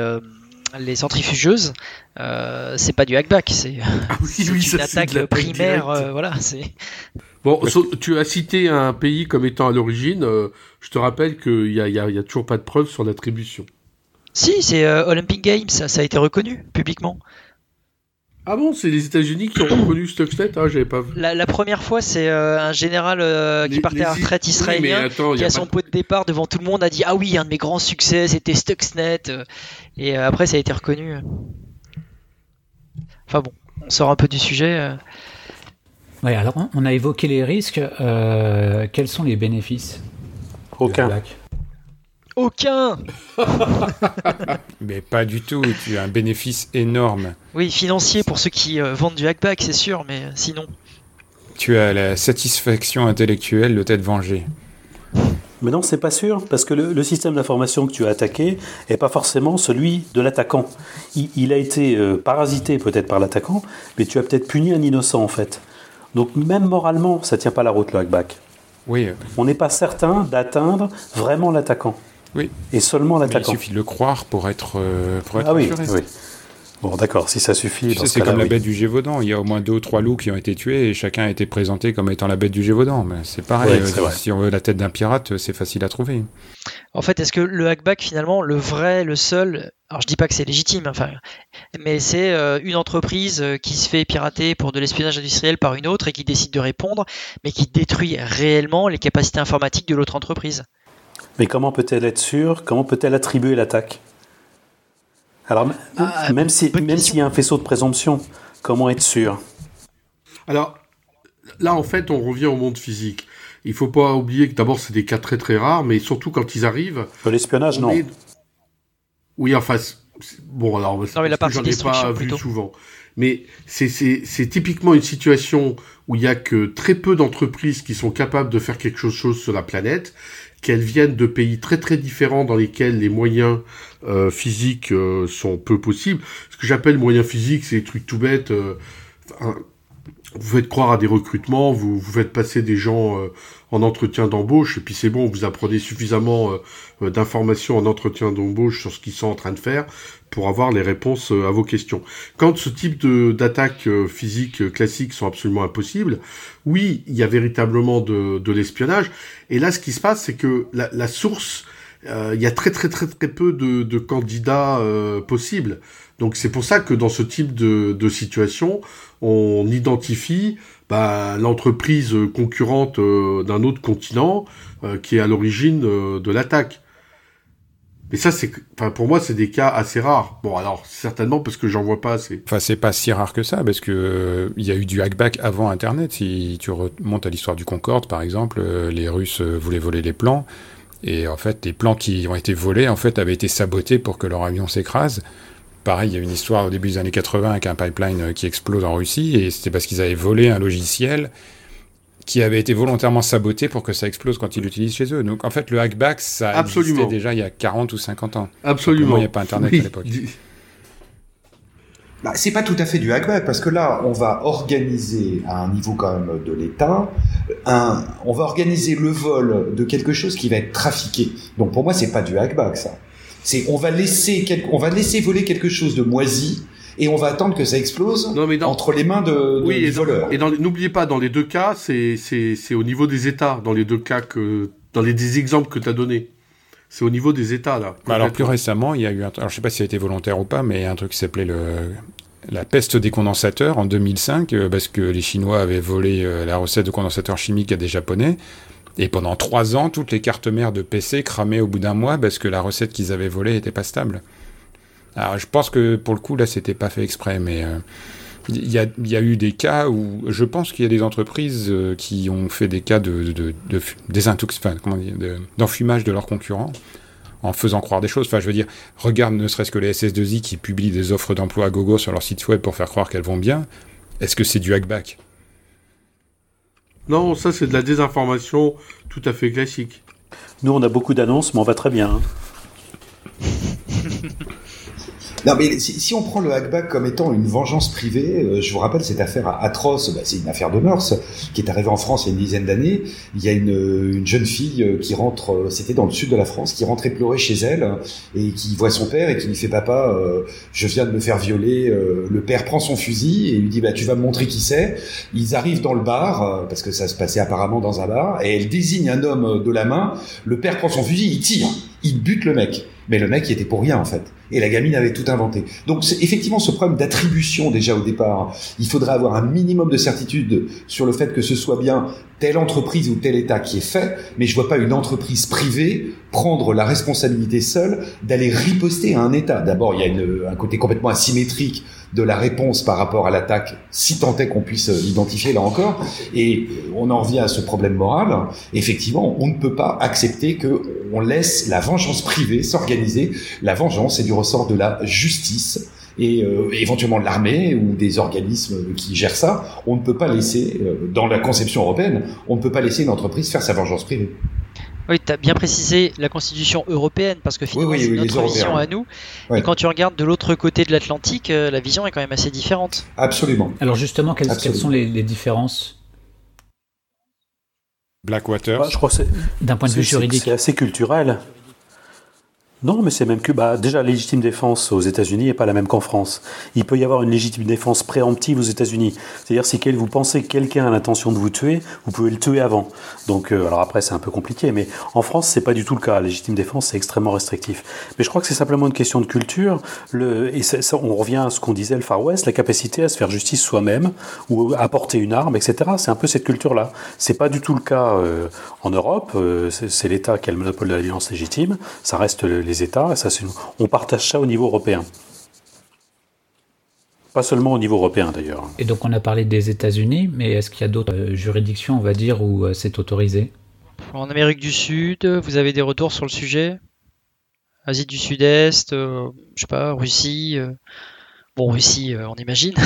les centrifugeuses, euh, c'est pas du hackback, c'est
ah oui, oui,
une attaque primaire. Euh, voilà, c'est.
Bon, tu as cité un pays comme étant à l'origine. Euh, je te rappelle qu'il y a, y, a, y a, toujours pas de preuves sur l'attribution.
Si, c'est euh, Olympic Games, ça, ça, a été reconnu publiquement.
Ah bon, c'est les États-Unis qui ont reconnu Stuxnet Ah, j'avais pas vu.
La, la, première fois, c'est euh, un général euh, qui les, partait les... à la retraite israélien
oui, attends,
qui, à son pot de départ devant tout le monde, a dit Ah oui, un de mes grands succès, c'était Stuxnet. Et euh, après, ça a été reconnu. Enfin bon, on sort un peu du sujet.
Oui, alors on a évoqué les risques. Euh, quels sont les bénéfices
Aucun.
Aucun *laughs*
Mais pas du tout, tu as un bénéfice énorme.
Oui, financier pour ceux qui euh, vendent du hackback, c'est sûr, mais sinon.
Tu as la satisfaction intellectuelle de t'être vengé.
Mais non, c'est pas sûr, parce que le, le système d'information que tu as attaqué n'est pas forcément celui de l'attaquant. Il, il, a été euh, parasité peut-être par l'attaquant, mais tu as peut-être puni un innocent en fait. Donc même moralement, ça tient pas la route le hackback.
Oui.
On n'est pas certain d'atteindre vraiment l'attaquant.
Oui.
Et seulement l'attaquant.
Il suffit de le croire pour être, euh, pour être
ah oui, oui. Bon, d'accord, si ça suffit.
C'est comme la bête du Gévaudan. Il y a au moins deux ou trois loups qui ont été tués et chacun a été présenté comme étant la bête du Gévaudan. Mais c'est pareil. Euh, si on veut la tête d'un pirate, c'est facile à trouver.
En fait, est-ce que le hackback, finalement, le vrai, le seul, alors je dis pas que c'est légitime, enfin, mais c'est euh, une entreprise euh, qui se fait pirater pour de l'espionnage industriel par une autre et qui décide de répondre, mais qui détruit réellement les capacités informatiques de l'autre entreprise.
Mais comment peut-elle être sûre? Comment peut-elle attribuer l'attaque? Alors, ah, même s'il y a un faisceau de présomption, comment être sûr
Alors, là, en fait, on revient au monde physique. Il faut pas oublier que d'abord, c'est des cas très très rares, mais surtout quand ils arrivent.
L'espionnage, non.
Oui, enfin, bon, alors,
non, mais la partie
j'en ai pas vu souvent. Mais c'est typiquement une situation où il y a que très peu d'entreprises qui sont capables de faire quelque chose sur la planète qu'elles viennent de pays très très différents dans lesquels les moyens euh, physiques euh, sont peu possibles. Ce que j'appelle moyens physiques, c'est des trucs tout bêtes. Euh, vous faites croire à des recrutements, vous, vous faites passer des gens en entretien d'embauche, et puis c'est bon, vous apprenez suffisamment d'informations en entretien d'embauche sur ce qu'ils sont en train de faire pour avoir les réponses à vos questions. Quand ce type d'attaques physiques classiques sont absolument impossibles, oui, il y a véritablement de, de l'espionnage, et là, ce qui se passe, c'est que la, la source, euh, il y a très très très très peu de, de candidats euh, possibles. Donc c'est pour ça que dans ce type de, de situation, on identifie bah, l'entreprise concurrente euh, d'un autre continent qui est à l'origine de l'attaque. Mais ça, c'est, pour moi, c'est des cas assez rares. Bon, alors, certainement parce que j'en vois pas assez.
Enfin, c'est pas si rare que ça, parce que euh, il y a eu du hackback avant Internet. Si tu remontes à l'histoire du Concorde, par exemple, euh, les Russes euh, voulaient voler les plans. Et en fait, les plans qui ont été volés, en fait, avaient été sabotés pour que leur avion s'écrase. Pareil, il y a une histoire au début des années 80 avec un pipeline qui explose en Russie, et c'était parce qu'ils avaient volé un logiciel qui avait été volontairement saboté pour que ça explose quand ils l'utilisent chez eux. Donc en fait, le hackback, ça Absolument. existait déjà il y a 40 ou 50 ans.
Absolument.
Il n'y a pas Internet à l'époque.
Bah, c'est pas tout à fait du hackback parce que là, on va organiser à un niveau quand même de l'État, un, on va organiser le vol de quelque chose qui va être trafiqué. Donc pour moi, c'est pas du hackback ça. C'est on va laisser on va laisser voler quelque chose de moisi et on va attendre que ça explose entre les mains de,
oui,
du voleur.
Et n'oubliez pas, dans les deux cas, c'est au niveau des États, dans les deux cas que dans les des exemples que tu as donnés. C'est au niveau des États là.
Bah, alors plus récemment, il y a eu, un, alors je sais pas si ça a été volontaire ou pas, mais il y a un truc qui s'appelait le la peste des condensateurs en 2005, euh, parce que les Chinois avaient volé euh, la recette de condensateurs chimiques à des Japonais. Et pendant trois ans, toutes les cartes mères de PC cramaient au bout d'un mois parce que la recette qu'ils avaient volée n'était pas stable. Alors, je pense que pour le coup, là, c'était pas fait exprès, mais euh, il y, a, eu des cas où je pense qu'il y a des entreprises euh, qui ont fait des cas de, de d'enfumage de leurs concurrents en faisant croire des choses. Enfin, je veux dire, regarde ne serait-ce que les SS2I qui publient des offres d'emploi à gogo sur leur site web pour faire croire qu'elles vont bien. Est-ce que c'est du hackback?
Non, ça c'est de la désinformation tout à fait classique.
Nous, on a beaucoup d'annonces, mais on va très bien. Hein.
Non, mais si, on prend le hackback comme étant une vengeance privée, euh, je vous rappelle cette affaire atroce, bah, c'est une affaire de mœurs qui est arrivée en France il y a une dizaine d'années. Il y a une, une, jeune fille euh, qui rentre, euh, c'était dans le sud de la France, qui rentrait pleurer chez elle et qui voit son père et qui lui fait papa, je viens de me faire violer. le père prend son fusil et lui dit bah tu vas me montrer qui c'est. Ils arrivent dans le bar parce que ça se passait apparemment dans un bar et elle désigne un homme de la main. Le père prend son fusil, il tire, il bute le mec. Mais le mec, il était pour rien, en fait. Et la gamine avait tout inventé. Donc, c'est effectivement ce problème d'attribution, déjà au départ. Il faudrait avoir un minimum de certitude sur le fait que ce soit bien telle entreprise ou tel État qui est fait, mais je vois pas une entreprise privée prendre la responsabilité seule d'aller riposter à un État. D'abord, il y a un côté complètement asymétrique de la réponse par rapport à l'attaque, si tant est qu'on puisse l'identifier là encore. Et on en revient à ce problème moral. Effectivement, on ne peut pas accepter que on laisse la vengeance privée s'organiser. La vengeance est du ressort de la justice et euh, éventuellement de l'armée ou des organismes qui gèrent ça. On ne peut pas laisser, euh, dans la conception européenne, on ne peut pas laisser une entreprise faire sa vengeance privée.
Oui, tu as bien précisé la constitution européenne parce que finalement c'est notre vision à nous. Et quand tu regardes de l'autre côté de l'Atlantique, euh, la vision est quand même assez différente.
Absolument.
Alors justement, quelles, sont les, différences
Blackwater
Je crois c'est
d'un point de vue juridique.
C'est assez culturel. Non, mais c'est même que bah, déjà légitime défense aux États-Unis n'est pas la même qu'en France. Il peut y avoir une légitime défense préemptive aux États-Unis. C'est-à-dire si vous pensez que quelqu'un a l'intention de vous tuer, vous pouvez le tuer avant. Donc euh, alors après c'est un peu compliqué, mais en France c'est pas du tout le cas. Légitime défense c'est extrêmement restrictif. Mais je crois que c'est simplement une question de culture. Le, et on revient à ce qu'on disait le Far West, la capacité à se faire justice soi-même ou à porter une arme, etc. C'est un peu cette culture-là. C'est pas du tout le cas euh, en Europe. Euh, c'est l'État qui a le monopole de la violence légitime. Ça reste les États. Et ça, on partage ça au niveau européen. Pas seulement au niveau européen d'ailleurs.
Et donc on a parlé des États-Unis, mais est-ce qu'il y a d'autres euh, juridictions, on va dire, où euh, c'est autorisé?
En Amérique du Sud, vous avez des retours sur le sujet? Asie du Sud-Est, euh, je sais pas, Russie Bon, Russie, on imagine. *laughs*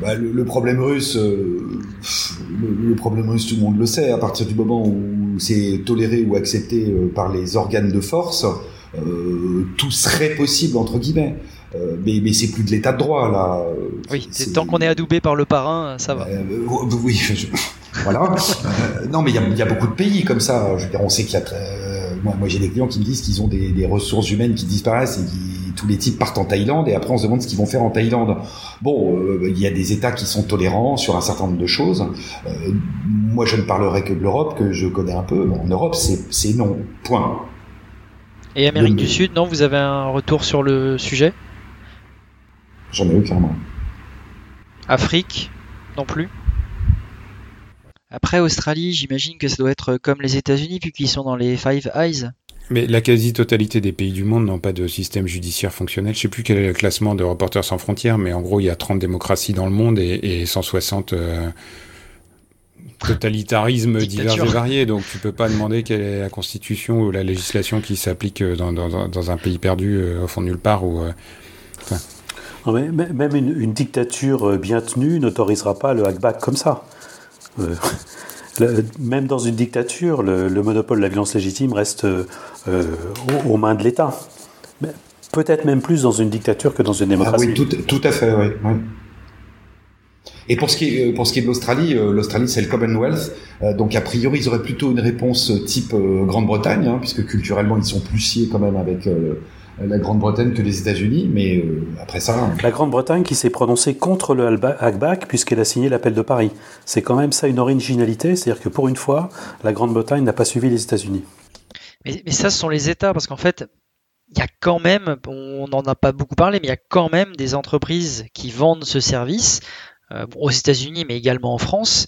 Bah, le, problème russe, le, problème russe, tout le monde le sait. À partir du moment où c'est toléré ou accepté par les organes de force, euh, tout serait possible entre guillemets. Euh, mais, mais c'est plus de l'état de droit là.
Oui, tant qu'on est adoubé par le parrain, ça va. Euh,
oui, voilà. *laughs* non, mais il y, a, beaucoup de pays comme ça. Je veux dire, on sait qu'il y a. moi, moi j'ai des clients qui me disent qu'ils ont des, ressources humaines qui disparaissent et qui, tous les types partent en Thaïlande et après on se demande ce qu'ils vont faire en Thaïlande. Bon, il y a des États qui sont tolérants sur un certain nombre de choses. moi, je ne parlerai que de l'Europe que je connais un peu. en Europe, c'est non. Point.
Et Amérique du Sud, non Vous avez un retour sur le sujet?
J'en ai aucun,
Afrique, non plus? Après, Australie, j'imagine que ça doit être comme les États-Unis, vu qu'ils sont dans les Five Eyes.
Mais la quasi-totalité des pays du monde n'ont pas de système judiciaire fonctionnel. Je sais plus quel est le classement de Reporters sans frontières, mais en gros, il y a 30 démocraties dans le monde et, 160 totalitarisme divers et variés, donc tu peux pas demander quelle est la constitution ou la législation qui s'applique euh, dans, dans, dans, un pays perdu euh, au fond de nulle part. Ou,
euh, même une, dictature bien tenue n'autorisera pas le hackback comme ça. *laughs* même dans une dictature, le, monopole de la violence légitime reste aux, mains de l'État. Peut-être même plus dans une dictature que dans une démocratie.
Ah oui, tout, tout à fait, oui. oui. Et pour ce qui est, euh, pour ce qui est de l'Australie, euh, l'Australie c'est le Commonwealth, euh, donc a priori ils auraient plutôt une réponse type Grande-Bretagne, hein, puisque culturellement ils sont plus sciés quand même avec la Grande-Bretagne que les États-Unis, mais après ça. Hein.
La Grande-Bretagne qui s'est prononcée contre le hackback puisqu'elle a signé l'appel de Paris. C'est quand même ça une originalité, c'est-à-dire que pour une fois, la Grande-Bretagne n'a pas suivi les États-Unis.
Mais, mais, ça, ce sont les États, parce qu'en fait, il y a quand même, on n'en a pas beaucoup parlé, mais il y a quand même des entreprises qui vendent ce service aux États-Unis, mais également en France.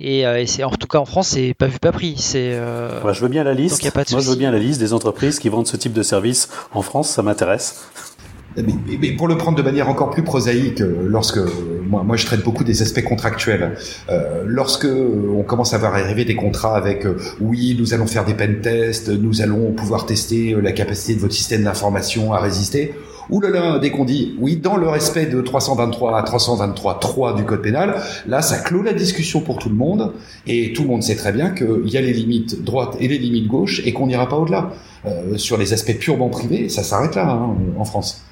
Et, euh, c'est en tout cas en France, c'est pas vu pas pris. C'est.
Euh, je veux bien la liste. Moi, je veux bien la liste des entreprises qui vendent ce type de service en France. Ça m'intéresse.
Mais, pour le prendre de manière encore plus prosaïque, lorsque moi, moi je traite beaucoup des aspects contractuels, lorsque on commence à voir arriver des contrats avec oui, nous allons faire des pen tests, nous allons pouvoir tester la capacité de votre système d'information à résister. Ouh là là, dès qu'on dit oui, dans le respect de 323 à 323 3 du code pénal, là, ça clôt la discussion pour tout le monde, et tout le monde sait très bien qu'il y a les limites droites et les limites gauches, et qu'on n'ira pas au-delà. Euh, sur les aspects purement privés, ça s'arrête là, hein, en France.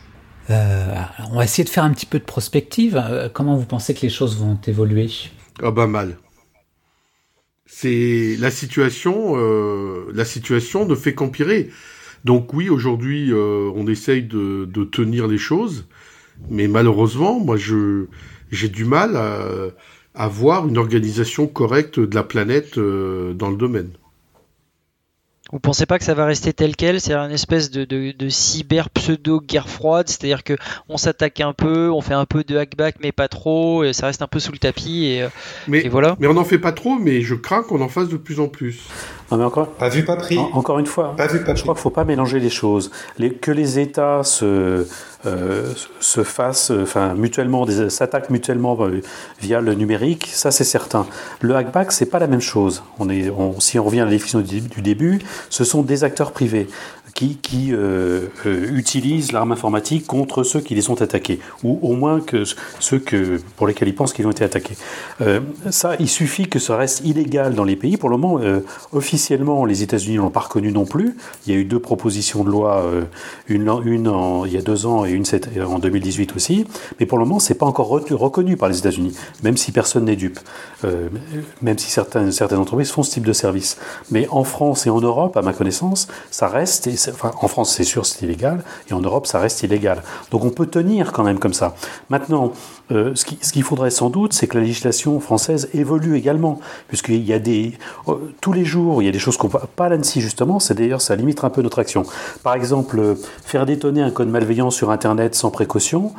Euh, on va essayer de faire un petit peu de prospective. Euh, comment vous pensez que les choses vont évoluer?
Ah bah mal. C'est la situation. la situation ne fait qu'empirer. Donc oui, aujourd'hui, euh, on essaye de, tenir les choses, mais malheureusement, moi, je j'ai du mal à, voir une organisation correcte de la planète euh, dans le domaine.
Vous pensez pas que ça va rester tel quel? C'est une espèce de, de, cyber pseudo guerre froide, c'est-à-dire que on s'attaque un peu, on fait un peu de hackback mais pas trop, et ça reste un peu sous le tapis et, euh, voilà.
Mais on n'en fait pas trop, mais je crains qu'on en fasse de plus en plus.
Non mais encore.
Pas vu pas pris.
encore une fois.
Pas vu pas
Je crois qu'il faut pas mélanger les choses. Les, que les États se euh, se fassent, enfin mutuellement, s'attaquent mutuellement euh, via le numérique, ça c'est certain. Le hackback c'est pas la même chose. On est, si on revient à la définition du début, ce sont des acteurs privés qui, euh, euh, utilisent l'arme informatique contre ceux qui les sont attaqués, ou au moins que ceux que, pour lesquels ils pensent qu'ils ont été attaqués. Euh, ça, il suffit que ça reste illégal dans les pays. Pour le moment, officiellement, les États-Unis l'ont pas reconnu non plus. Il y a eu deux propositions de loi, une, en, il y a deux ans et une en 2018 aussi. Mais pour le moment, c'est pas encore reconnu par les États-Unis, même si personne n'est dupe, même si certaines, entreprises font ce type de service. Mais en France et en Europe, à ma connaissance, ça reste en France, c'est sûr, c'est illégal, et en Europe, ça reste illégal. Donc on peut tenir quand même comme ça. Maintenant, euh, ce qu'il faudrait sans doute, c'est que la législation française évolue également, puisqu'il y a des euh, tous les jours, il y a des choses qu'on pas l'ANSI justement. C'est d'ailleurs ça limite un peu notre action. Par exemple, euh, faire détonner un code malveillant sur Internet sans précaution,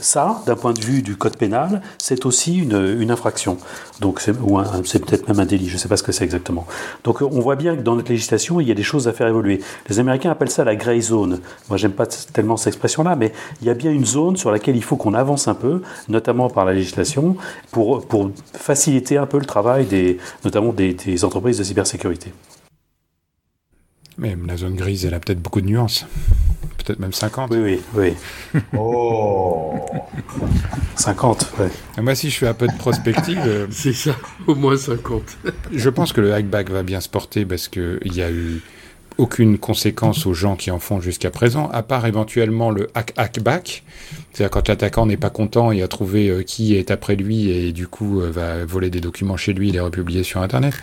ça, d'un point de vue du code pénal, c'est aussi une, une, infraction. Donc c'est peut-être même un délit. Je ne sais pas ce que c'est exactement. Donc on voit bien que dans notre législation, il y a des choses à faire évoluer. Les Américains appellent ça la grey zone. Moi, j'aime pas tellement cette expression-là, mais il y a bien une zone sur laquelle il faut qu'on avance un peu notamment par la législation, pour, pour faciliter un peu le travail des, notamment des, des entreprises de cybersécurité.
Mais la zone grise, elle a peut-être beaucoup de nuances. Peut-être même 50.
Oui, oui, oui. *laughs* oh 50, ouais.
moi, si je fais un peu de prospective. Euh, *laughs*
C'est ça, au moins 50.
je pense que le hackback va bien se porter parce qu'il y a eu aucune conséquence aux gens qui en font jusqu'à présent, à part éventuellement le hack-hackback. C'est-à-dire quand l'attaquant n'est pas content et a trouvé euh, qui est après lui et du coup euh, va voler des documents chez lui et les republier sur Internet.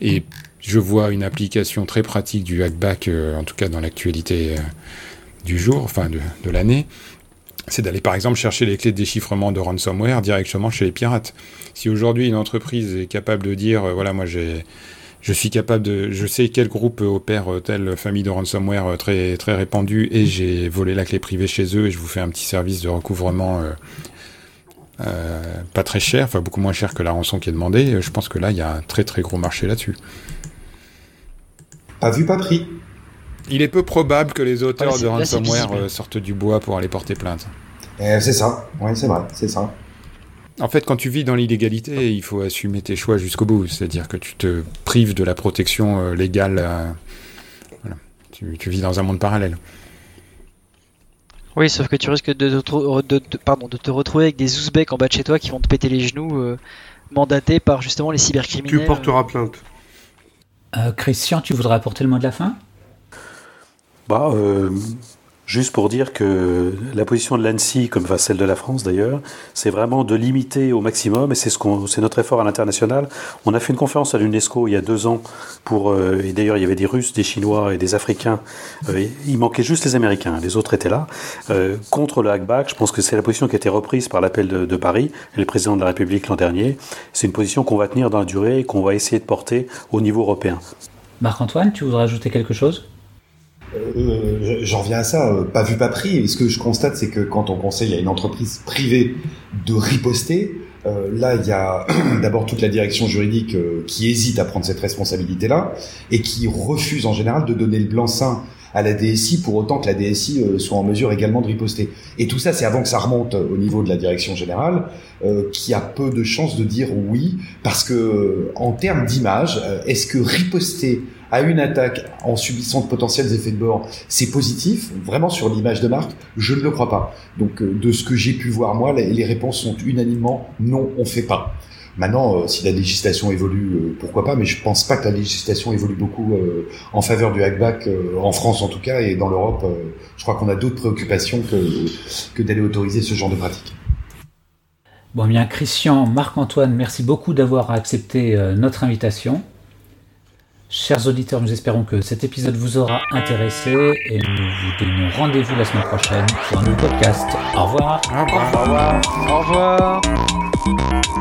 Et je vois une application très pratique du hackback, euh, en tout cas dans l'actualité du jour, enfin de, de l'année, c'est d'aller par exemple chercher les clés de déchiffrement de ransomware directement chez les pirates. Si aujourd'hui une entreprise est capable de dire, voilà, moi j'ai je suis capable de, je sais quel groupe opère telle famille de ransomware très très répandue et j'ai volé la clé privée chez eux et je vous fais un petit service de recouvrement euh, euh, pas très cher, enfin beaucoup moins cher que la rançon qui est demandée. Je pense que là il y a un très très gros marché là-dessus.
Pas vu, pas pris.
Il est peu probable que les auteurs de ransomware euh, sortent du bois pour aller porter plainte.
Eh, c'est ça, oui c'est vrai, c'est ça.
En fait, quand tu vis dans l'illégalité, il faut assumer tes choix jusqu'au bout. C'est-à-dire que tu te prives de la protection euh, légale. Euh, voilà. tu, vis dans un monde parallèle.
Oui, sauf que tu risques de, pardon, de te retrouver avec des Ouzbeks en bas de chez toi qui vont te péter les genoux, euh, mandatés par justement les cybercriminels.
Tu porteras plainte.
Christian, tu voudrais apporter le mot de la fin?
Bah, Juste pour dire que la position de l'ANSI, comme va celle de la France d'ailleurs, c'est vraiment de limiter au maximum, et c'est ce notre effort à l'international. On a fait une conférence à l'UNESCO il y a deux ans pour, euh, et d'ailleurs il y avait des Russes, des Chinois et des Africains. Euh, il manquait juste les Américains, les autres étaient là euh, contre le hackback. Je pense que c'est la position qui a été reprise par l'appel de, de Paris et le président de la République l'an dernier. C'est une position qu'on va tenir dans la durée et qu'on va essayer de porter au niveau européen.
Marc-Antoine, tu voudrais ajouter quelque chose?
Euh, J'en viens à ça, euh, pas vu, pas pris. Et ce que je constate, c'est que quand on conseille à une entreprise privée de riposter, euh, là, il y a *clears throat* d'abord toute la direction juridique euh, qui hésite à prendre cette responsabilité-là et qui refuse en général de donner le blanc-seing à la DSI pour autant que la DSI soit en mesure également de riposter. Et tout ça, c'est avant que ça remonte au niveau de la direction générale, qui a peu de chances de dire oui, parce que en termes d'image, est-ce que riposter à une attaque en subissant de potentiels effets de bord, c'est positif, vraiment sur l'image de marque, je ne le crois pas. Donc euh, de ce que j'ai pu voir moi, les, réponses sont unanimement non, on fait pas. Maintenant, euh, si la législation évolue, euh, pourquoi pas, mais je pense pas que la législation évolue beaucoup en faveur du hackback, en France en tout cas, et dans l'Europe, je crois qu'on a d'autres préoccupations que, que d'aller autoriser ce genre de pratique.
Bon, eh bien, Christian, Marc-Antoine, merci beaucoup d'avoir accepté notre invitation. Chers auditeurs, nous espérons que cet épisode vous aura intéressé et nous vous donnons rendez-vous la semaine prochaine pour un nouveau podcast. Au revoir.
Au revoir. Au revoir. Au revoir.